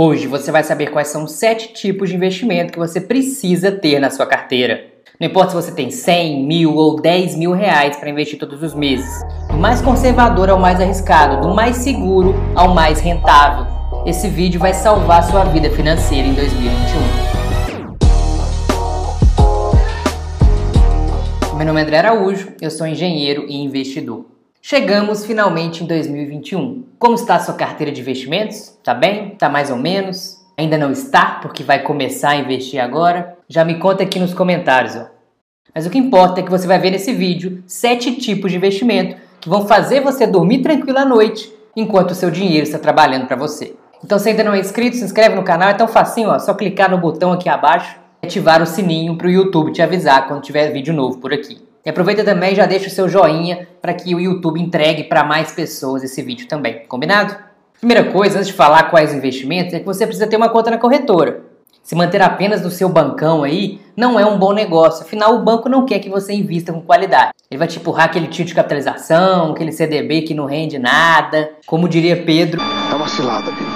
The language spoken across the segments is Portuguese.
Hoje você vai saber quais são os sete tipos de investimento que você precisa ter na sua carteira. Não importa se você tem 100, mil ou 10 mil reais para investir todos os meses. Do mais conservador ao mais arriscado, do mais seguro ao mais rentável. Esse vídeo vai salvar sua vida financeira em 2021. Meu nome é André Araújo, eu sou engenheiro e investidor. Chegamos finalmente em 2021. Como está a sua carteira de investimentos? Tá bem? Tá mais ou menos? Ainda não está, porque vai começar a investir agora? Já me conta aqui nos comentários. Ó. Mas o que importa é que você vai ver nesse vídeo sete tipos de investimento que vão fazer você dormir tranquilo à noite enquanto o seu dinheiro está trabalhando para você. Então, se ainda não é inscrito, se inscreve no canal, é tão facinho, ó, só clicar no botão aqui abaixo e ativar o sininho para o YouTube te avisar quando tiver vídeo novo por aqui. E aproveita também e já deixa o seu joinha para que o YouTube entregue para mais pessoas esse vídeo também, combinado? Primeira coisa, antes de falar quais investimentos, é que você precisa ter uma conta na corretora. Se manter apenas no seu bancão aí não é um bom negócio, afinal o banco não quer que você invista com qualidade. Ele vai te empurrar aquele tio de capitalização, aquele CDB que não rende nada, como diria Pedro. É uma cilada, meu.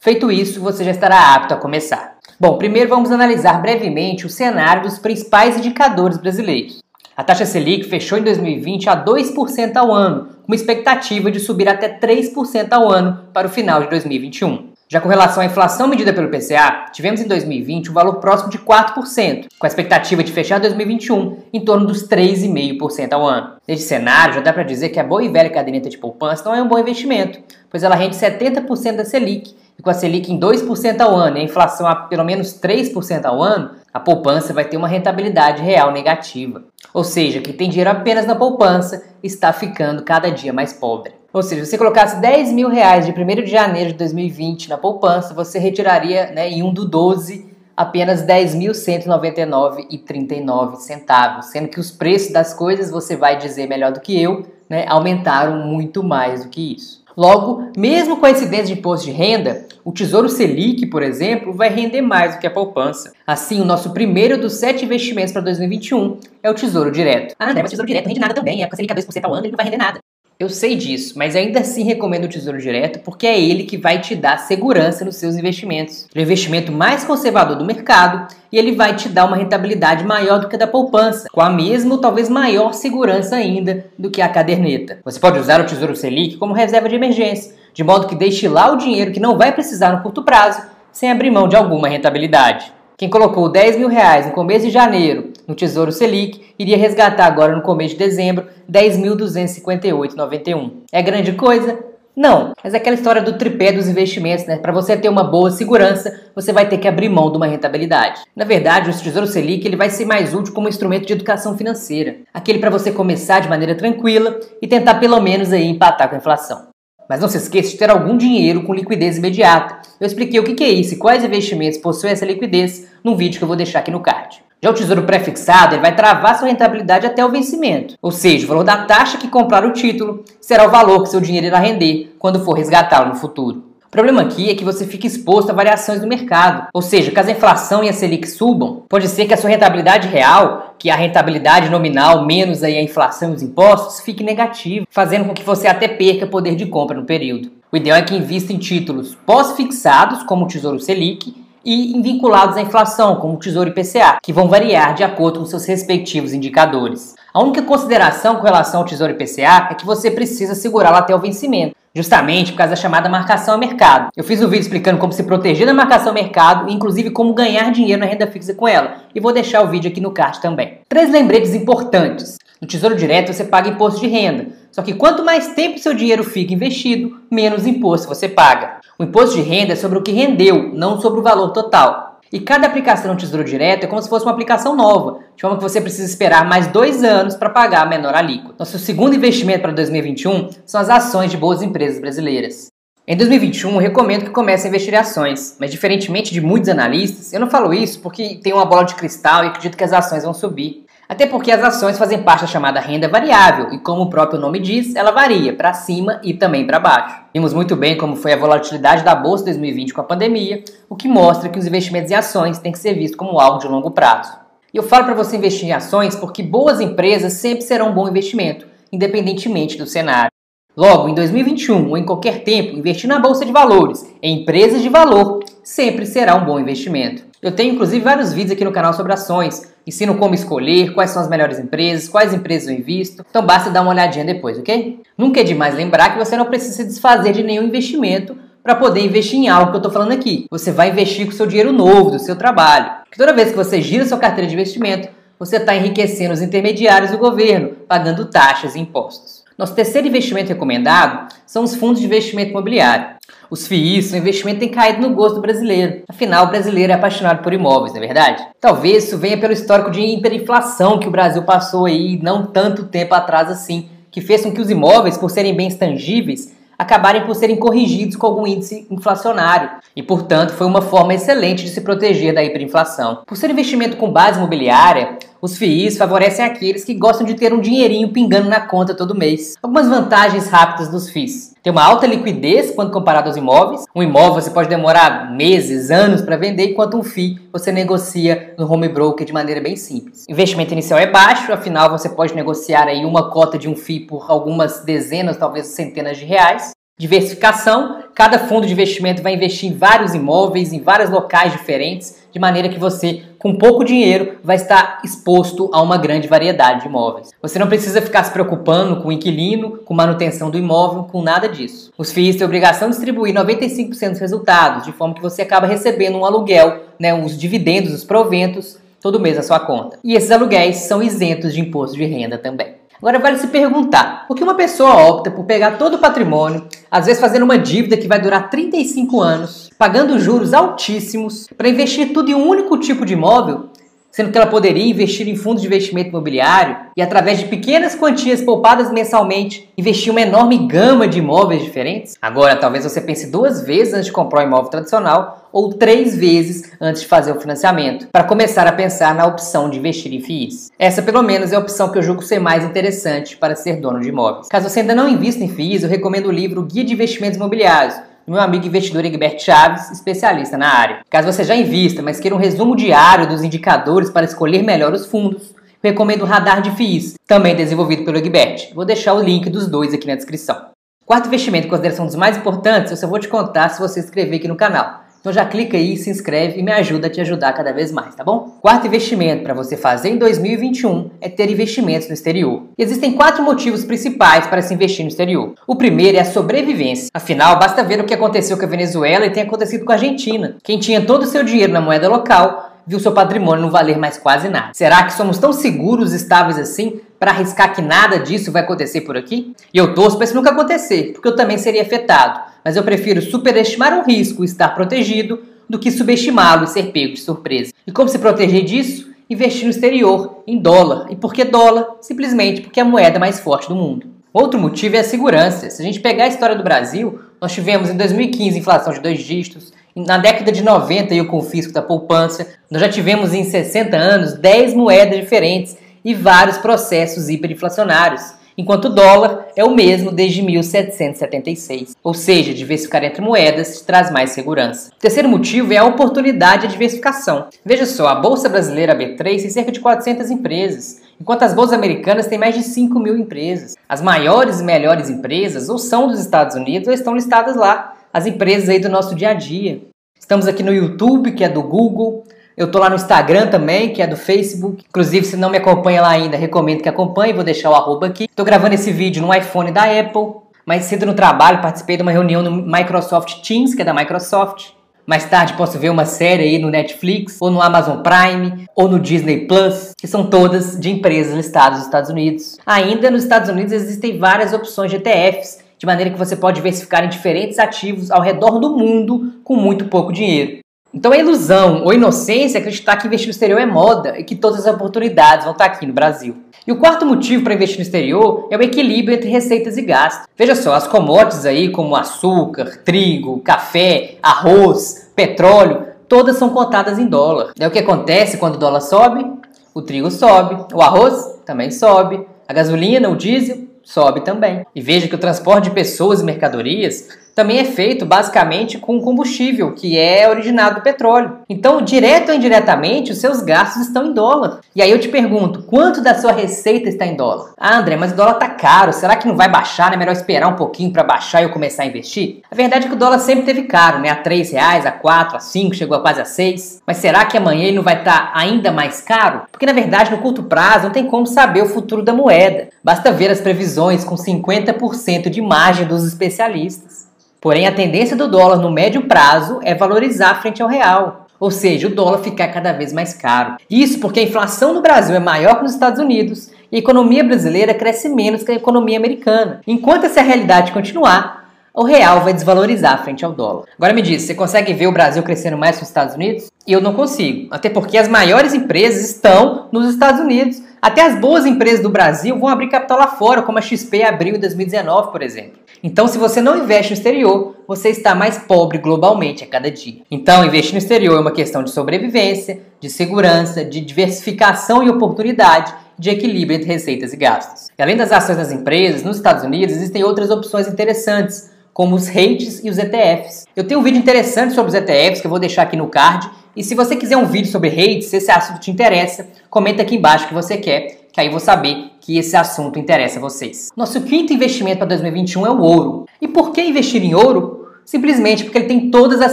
Feito isso, você já estará apto a começar. Bom, primeiro vamos analisar brevemente o cenário dos principais indicadores brasileiros. A taxa Selic fechou em 2020 a 2% ao ano, com expectativa de subir até 3% ao ano para o final de 2021. Já com relação à inflação medida pelo PCA, tivemos em 2020 um valor próximo de 4%, com a expectativa de fechar 2021 em torno dos 3,5% ao ano. Neste cenário, já dá para dizer que a boa e velha caderneta de poupança não é um bom investimento, pois ela rende 70% da Selic e com a Selic em 2% ao ano e a inflação a pelo menos 3% ao ano, a poupança vai ter uma rentabilidade real negativa. Ou seja, quem tem dinheiro apenas na poupança está ficando cada dia mais pobre. Ou seja, se você colocasse 10 mil reais de 1 de janeiro de 2020 na poupança, você retiraria né, em um do 12 apenas 10.199,39 centavos, sendo que os preços das coisas, você vai dizer melhor do que eu, né, aumentaram muito mais do que isso. Logo, mesmo com a incidência de imposto de renda, o Tesouro Selic, por exemplo, vai render mais do que a poupança. Assim, o nosso primeiro dos sete investimentos para 2021 é o Tesouro Direto. Ah, né, mas o Tesouro Direto não rende nada também, é com a Selic a 2% ao ano, ele não vai render nada. Eu sei disso, mas ainda assim recomendo o Tesouro Direto porque é ele que vai te dar segurança nos seus investimentos. É o investimento mais conservador do mercado e ele vai te dar uma rentabilidade maior do que a da poupança, com a mesma ou talvez maior segurança ainda do que a caderneta. Você pode usar o Tesouro Selic como reserva de emergência, de modo que deixe lá o dinheiro que não vai precisar no curto prazo, sem abrir mão de alguma rentabilidade. Quem colocou 10 mil reais no começo de janeiro no Tesouro Selic iria resgatar agora no começo de dezembro 10.258,91. É grande coisa? Não, mas é aquela história do tripé dos investimentos, né? Para você ter uma boa segurança, você vai ter que abrir mão de uma rentabilidade. Na verdade, o Tesouro Selic ele vai ser mais útil como instrumento de educação financeira, aquele para você começar de maneira tranquila e tentar pelo menos aí empatar com a inflação. Mas não se esqueça de ter algum dinheiro com liquidez imediata. Eu expliquei o que é isso e quais investimentos possuem essa liquidez num vídeo que eu vou deixar aqui no card. Já o tesouro pré-fixado ele vai travar sua rentabilidade até o vencimento, ou seja, o valor da taxa que comprar o título será o valor que seu dinheiro irá render quando for resgatá-lo no futuro. O problema aqui é que você fica exposto a variações do mercado, ou seja, caso a inflação e a Selic subam, pode ser que a sua rentabilidade real, que é a rentabilidade nominal menos aí a inflação e os impostos, fique negativa, fazendo com que você até perca poder de compra no período. O ideal é que invista em títulos pós-fixados, como o Tesouro Selic, e vinculados à inflação, como o Tesouro IPCA, que vão variar de acordo com seus respectivos indicadores. A única consideração com relação ao Tesouro IPCA é que você precisa segurá-lo até o vencimento justamente por causa da chamada marcação a mercado. Eu fiz um vídeo explicando como se proteger da marcação a mercado e inclusive como ganhar dinheiro na renda fixa com ela. E vou deixar o vídeo aqui no card também. Três lembretes importantes. No Tesouro Direto você paga imposto de renda. Só que quanto mais tempo seu dinheiro fica investido, menos imposto você paga. O imposto de renda é sobre o que rendeu, não sobre o valor total. E cada aplicação no Tesouro Direto é como se fosse uma aplicação nova, de forma que você precisa esperar mais dois anos para pagar a menor alíquota. Nosso segundo investimento para 2021 são as ações de boas empresas brasileiras. Em 2021, eu recomendo que comece a investir em ações, mas diferentemente de muitos analistas, eu não falo isso porque tenho uma bola de cristal e acredito que as ações vão subir. Até porque as ações fazem parte da chamada renda variável e, como o próprio nome diz, ela varia para cima e também para baixo. Vimos muito bem como foi a volatilidade da bolsa 2020 com a pandemia, o que mostra que os investimentos em ações têm que ser vistos como algo de longo prazo. E eu falo para você investir em ações porque boas empresas sempre serão um bom investimento, independentemente do cenário. Logo, em 2021 ou em qualquer tempo, investir na bolsa de valores, em empresas de valor, sempre será um bom investimento. Eu tenho inclusive vários vídeos aqui no canal sobre ações, ensino como escolher, quais são as melhores empresas, quais empresas eu invisto. Então basta dar uma olhadinha depois, ok? Nunca é demais lembrar que você não precisa se desfazer de nenhum investimento para poder investir em algo que eu estou falando aqui. Você vai investir com o seu dinheiro novo, do seu trabalho. Porque toda vez que você gira sua carteira de investimento, você está enriquecendo os intermediários do governo, pagando taxas e impostos. Nosso terceiro investimento recomendado são os fundos de investimento imobiliário. Os FIIs, o investimento tem caído no gosto do brasileiro. Afinal, o brasileiro é apaixonado por imóveis, não é verdade? Talvez isso venha pelo histórico de hiperinflação que o Brasil passou aí não tanto tempo atrás assim, que fez com que os imóveis, por serem bens tangíveis, acabarem por serem corrigidos com algum índice inflacionário e, portanto, foi uma forma excelente de se proteger da hiperinflação. Por ser investimento com base imobiliária, os FIIs favorecem aqueles que gostam de ter um dinheirinho pingando na conta todo mês. Algumas vantagens rápidas dos FIIs. Tem uma alta liquidez quando comparado aos imóveis. Um imóvel você pode demorar meses, anos para vender, enquanto um FII você negocia no home broker de maneira bem simples. Investimento inicial é baixo, afinal você pode negociar aí uma cota de um FII por algumas dezenas, talvez centenas de reais. Diversificação, cada fundo de investimento vai investir em vários imóveis, em vários locais diferentes, de maneira que você, com pouco dinheiro, vai estar exposto a uma grande variedade de imóveis. Você não precisa ficar se preocupando com o inquilino, com manutenção do imóvel, com nada disso. Os FIIs têm obrigação de distribuir 95% dos resultados, de forma que você acaba recebendo um aluguel, né, os dividendos, os proventos, todo mês na sua conta. E esses aluguéis são isentos de imposto de renda também. Agora vale se perguntar, por que uma pessoa opta por pegar todo o patrimônio, às vezes fazendo uma dívida que vai durar 35 anos, pagando juros altíssimos, para investir tudo em um único tipo de imóvel, sendo que ela poderia investir em fundos de investimento imobiliário e, através de pequenas quantias poupadas mensalmente, investir uma enorme gama de imóveis diferentes? Agora, talvez você pense duas vezes antes de comprar um imóvel tradicional ou três vezes antes de fazer o financiamento, para começar a pensar na opção de investir em FIIs. Essa, pelo menos, é a opção que eu julgo ser mais interessante para ser dono de imóveis. Caso você ainda não invista em FIIs, eu recomendo o livro Guia de Investimentos Imobiliários do meu amigo investidor Egberto Chaves, especialista na área. Caso você já invista, mas queira um resumo diário dos indicadores para escolher melhor os fundos, recomendo o Radar de FIIs, também desenvolvido pelo Egbert. Vou deixar o link dos dois aqui na descrição. Quarto investimento, consideração dos mais importantes, eu só vou te contar se você se inscrever aqui no canal. Então já clica aí, se inscreve e me ajuda a te ajudar cada vez mais, tá bom? Quarto investimento para você fazer em 2021 é ter investimentos no exterior. E existem quatro motivos principais para se investir no exterior. O primeiro é a sobrevivência. Afinal, basta ver o que aconteceu com a Venezuela e tem acontecido com a Argentina. Quem tinha todo o seu dinheiro na moeda local viu seu patrimônio não valer mais quase nada. Será que somos tão seguros e estáveis assim para arriscar que nada disso vai acontecer por aqui? E eu torço para isso nunca acontecer, porque eu também seria afetado. Mas eu prefiro superestimar um risco e estar protegido do que subestimá-lo e ser pego de surpresa. E como se proteger disso? Investir no exterior, em dólar. E por que dólar? Simplesmente porque é a moeda mais forte do mundo. Outro motivo é a segurança. Se a gente pegar a história do Brasil, nós tivemos em 2015 inflação de dois dígitos, na década de 90 e o confisco da poupança, nós já tivemos em 60 anos 10 moedas diferentes e vários processos hiperinflacionários, enquanto o dólar é o mesmo desde 1776. Ou seja, diversificar entre moedas traz mais segurança. O terceiro motivo é a oportunidade de diversificação. Veja só, a Bolsa Brasileira B3 tem cerca de 400 empresas, enquanto as bolsas americanas têm mais de 5 mil empresas. As maiores e melhores empresas ou são dos Estados Unidos ou estão listadas lá as empresas aí do nosso dia a dia. Estamos aqui no YouTube, que é do Google. Eu tô lá no Instagram também, que é do Facebook. Inclusive, se não me acompanha lá ainda, recomendo que acompanhe. Vou deixar o arroba aqui. Tô gravando esse vídeo no iPhone da Apple. Mais cedo no trabalho, participei de uma reunião no Microsoft Teams, que é da Microsoft. Mais tarde posso ver uma série aí no Netflix, ou no Amazon Prime, ou no Disney Plus, que são todas de empresas listadas nos Estados Unidos. Ainda nos Estados Unidos existem várias opções de ETFs de maneira que você pode diversificar em diferentes ativos ao redor do mundo com muito pouco dinheiro. Então é ilusão ou inocência acreditar que investir no exterior é moda e que todas as oportunidades vão estar aqui no Brasil. E o quarto motivo para investir no exterior é o equilíbrio entre receitas e gastos. Veja só, as commodities aí como açúcar, trigo, café, arroz, petróleo, todas são cotadas em dólar. É o que acontece quando o dólar sobe, o trigo sobe, o arroz também sobe, a gasolina, o diesel sobe também. E veja que o transporte de pessoas e mercadorias também é feito basicamente com combustível, que é originado do petróleo. Então, direto ou indiretamente, os seus gastos estão em dólar. E aí eu te pergunto, quanto da sua receita está em dólar? Ah, André, mas o dólar tá caro, será que não vai baixar? Né? É melhor esperar um pouquinho para baixar e eu começar a investir? A verdade é que o dólar sempre teve caro, né? A 3 reais, a 4, a 5, chegou a quase a 6. Mas será que amanhã ele não vai estar tá ainda mais caro? Porque na verdade, no curto prazo, não tem como saber o futuro da moeda. Basta ver as previsões com 50% de margem dos especialistas. Porém, a tendência do dólar no médio prazo é valorizar frente ao real. Ou seja, o dólar ficar cada vez mais caro. Isso porque a inflação no Brasil é maior que nos Estados Unidos e a economia brasileira cresce menos que a economia americana. Enquanto essa realidade continuar, o real vai desvalorizar frente ao dólar. Agora me diz, você consegue ver o Brasil crescendo mais que os Estados Unidos? Eu não consigo, até porque as maiores empresas estão nos Estados Unidos. Até as boas empresas do Brasil vão abrir capital lá fora, como a XP abriu em 2019, por exemplo. Então, se você não investe no exterior, você está mais pobre globalmente a cada dia. Então, investir no exterior é uma questão de sobrevivência, de segurança, de diversificação e oportunidade, de equilíbrio entre receitas e gastos. E além das ações das empresas, nos Estados Unidos existem outras opções interessantes, como os REITs e os ETFs. Eu tenho um vídeo interessante sobre os ETFs que eu vou deixar aqui no card. E se você quiser um vídeo sobre REITs, se esse assunto te interessa, comenta aqui embaixo que você quer que aí vou saber que esse assunto interessa a vocês. Nosso quinto investimento para 2021 é o ouro. E por que investir em ouro? Simplesmente porque ele tem todas as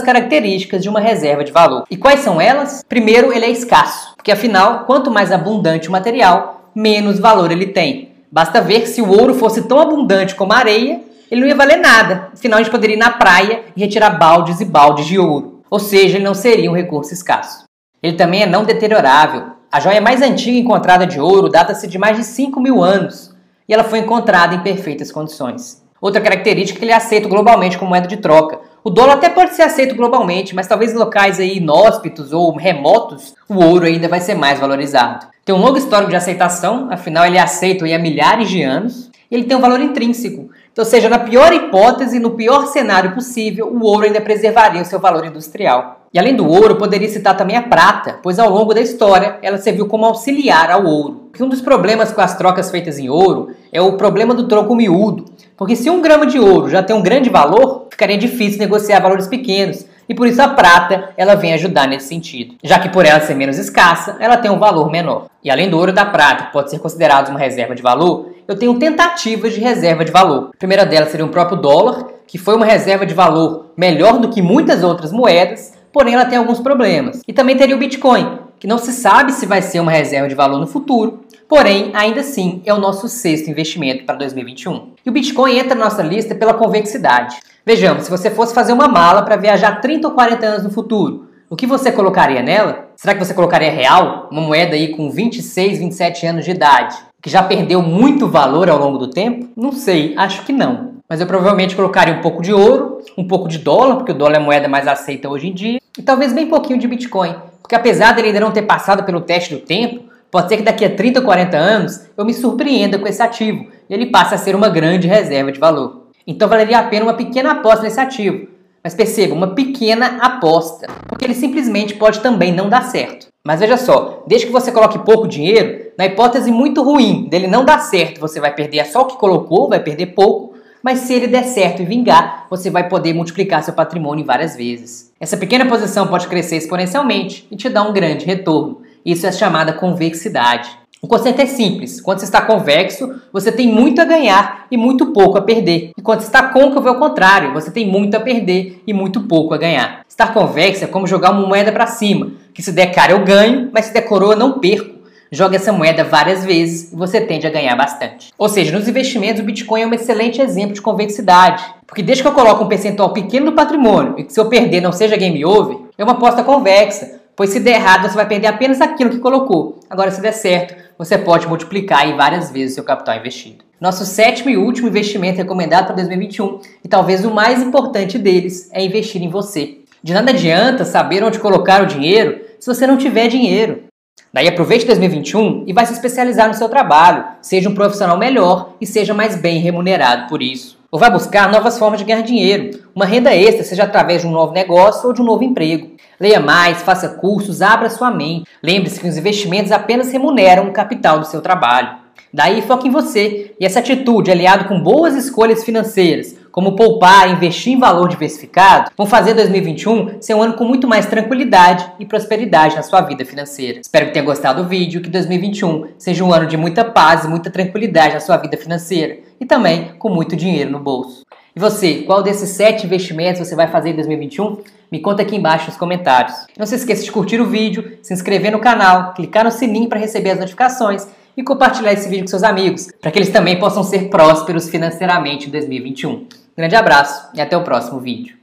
características de uma reserva de valor. E quais são elas? Primeiro, ele é escasso, porque afinal, quanto mais abundante o material, menos valor ele tem. Basta ver que se o ouro fosse tão abundante como a areia, ele não ia valer nada. Afinal, a gente poderia ir na praia e retirar baldes e baldes de ouro. Ou seja, ele não seria um recurso escasso. Ele também é não deteriorável, a joia mais antiga encontrada de ouro data-se de mais de 5 mil anos e ela foi encontrada em perfeitas condições. Outra característica é que ele é aceito globalmente como moeda de troca. O dólar até pode ser aceito globalmente, mas talvez em locais aí inóspitos ou remotos, o ouro ainda vai ser mais valorizado. Tem um longo histórico de aceitação, afinal ele é aceito há milhares de anos, ele tem um valor intrínseco. Então, seja na pior hipótese, no pior cenário possível, o ouro ainda preservaria o seu valor industrial. E além do ouro, poderia citar também a prata, pois ao longo da história ela serviu como auxiliar ao ouro. E um dos problemas com as trocas feitas em ouro é o problema do troco miúdo, porque se um grama de ouro já tem um grande valor, ficaria difícil negociar valores pequenos, e por isso a prata ela vem ajudar nesse sentido, já que por ela ser menos escassa, ela tem um valor menor. E além do ouro e da prata, que pode ser considerado uma reserva de valor, eu tenho tentativas de reserva de valor. A primeira delas seria o próprio dólar, que foi uma reserva de valor melhor do que muitas outras moedas, porém ela tem alguns problemas. E também teria o Bitcoin, que não se sabe se vai ser uma reserva de valor no futuro, porém, ainda assim, é o nosso sexto investimento para 2021. E o Bitcoin entra na nossa lista pela convexidade. Vejamos, se você fosse fazer uma mala para viajar 30 ou 40 anos no futuro, o que você colocaria nela? Será que você colocaria real? Uma moeda aí com 26, 27 anos de idade, que já perdeu muito valor ao longo do tempo? Não sei, acho que não mas eu provavelmente colocaria um pouco de ouro, um pouco de dólar, porque o dólar é a moeda mais aceita hoje em dia, e talvez bem pouquinho de Bitcoin, porque apesar dele ainda não ter passado pelo teste do tempo, pode ser que daqui a 30 ou 40 anos eu me surpreenda com esse ativo e ele passe a ser uma grande reserva de valor. Então valeria a pena uma pequena aposta nesse ativo. Mas perceba, uma pequena aposta, porque ele simplesmente pode também não dar certo. Mas veja só, desde que você coloque pouco dinheiro, na hipótese muito ruim dele não dar certo, você vai perder só o que colocou, vai perder pouco, mas se ele der certo e vingar, você vai poder multiplicar seu patrimônio várias vezes. Essa pequena posição pode crescer exponencialmente e te dar um grande retorno. Isso é chamada convexidade. O conceito é simples. Quando você está convexo, você tem muito a ganhar e muito pouco a perder. E quando você está côncavo, é o contrário. Você tem muito a perder e muito pouco a ganhar. Estar convexo é como jogar uma moeda para cima, que se der cara eu ganho, mas se der coroa eu não perco joga essa moeda várias vezes e você tende a ganhar bastante. Ou seja, nos investimentos o Bitcoin é um excelente exemplo de convexidade, porque desde que eu coloco um percentual pequeno do patrimônio e que se eu perder não seja game over, é uma aposta convexa, pois se der errado você vai perder apenas aquilo que colocou. Agora se der certo, você pode multiplicar aí várias vezes o seu capital investido. Nosso sétimo e último investimento recomendado para 2021 e talvez o mais importante deles é investir em você. De nada adianta saber onde colocar o dinheiro se você não tiver dinheiro. Daí aproveite 2021 e vai se especializar no seu trabalho, seja um profissional melhor e seja mais bem remunerado por isso. Ou vai buscar novas formas de ganhar dinheiro, uma renda extra, seja através de um novo negócio ou de um novo emprego. Leia mais, faça cursos, abra sua mente. Lembre-se que os investimentos apenas remuneram o capital do seu trabalho. Daí foque em você e essa atitude, aliado com boas escolhas financeiras, como poupar e investir em valor diversificado, vão fazer 2021 ser um ano com muito mais tranquilidade e prosperidade na sua vida financeira. Espero que tenha gostado do vídeo, que 2021 seja um ano de muita paz e muita tranquilidade na sua vida financeira e também com muito dinheiro no bolso. E você, qual desses sete investimentos você vai fazer em 2021? Me conta aqui embaixo nos comentários. Não se esqueça de curtir o vídeo, se inscrever no canal, clicar no sininho para receber as notificações e compartilhar esse vídeo com seus amigos, para que eles também possam ser prósperos financeiramente em 2021. Grande abraço e até o próximo vídeo.